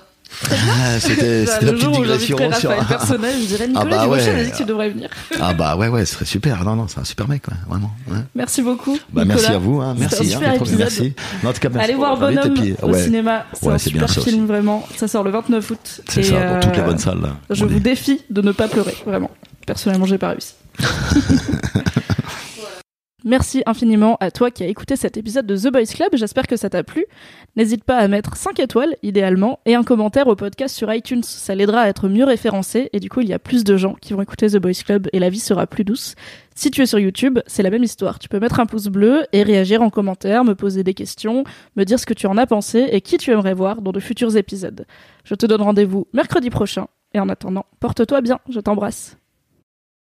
Ah, (laughs) C'était Bah, la petite digression. j'inviterai sur- Raphaël Personnel, je dirais Nicolas bah Dubochet, ouais. dit que tu devrais venir. (laughs) Ah bah ouais, ouais, ce serait super. Non, non, c'est un super mec, ouais, vraiment. ouais. Merci beaucoup. Bah, merci à vous, hein, merci. un hein, super merci. Non, en tout cas, merci Allez voir Bonhomme puis, au cinéma, c'est un bien super ça film aussi. vraiment. Ça sort le 29 août. C'est ça, dans toutes les euh, bonnes salles. Là. Je On vous est- défie de ne pas pleurer, vraiment. Personnellement, j'ai pas réussi. (laughs) Merci infiniment à toi qui as écouté cet épisode de The Boys Club. J'espère que ça t'a plu. N'hésite pas à mettre 5 étoiles, idéalement, et un commentaire au podcast sur iTunes. Ça l'aidera à être mieux référencé, et du coup, il y a plus de gens qui vont écouter The Boys Club, et la vie sera plus douce. Si tu es sur YouTube, c'est la même histoire. Tu peux mettre un pouce bleu et réagir en commentaire, me poser des questions, me dire ce que tu en as pensé et qui tu aimerais voir dans de futurs épisodes. Je te donne rendez-vous mercredi prochain, et en attendant, porte-toi bien, je t'embrasse.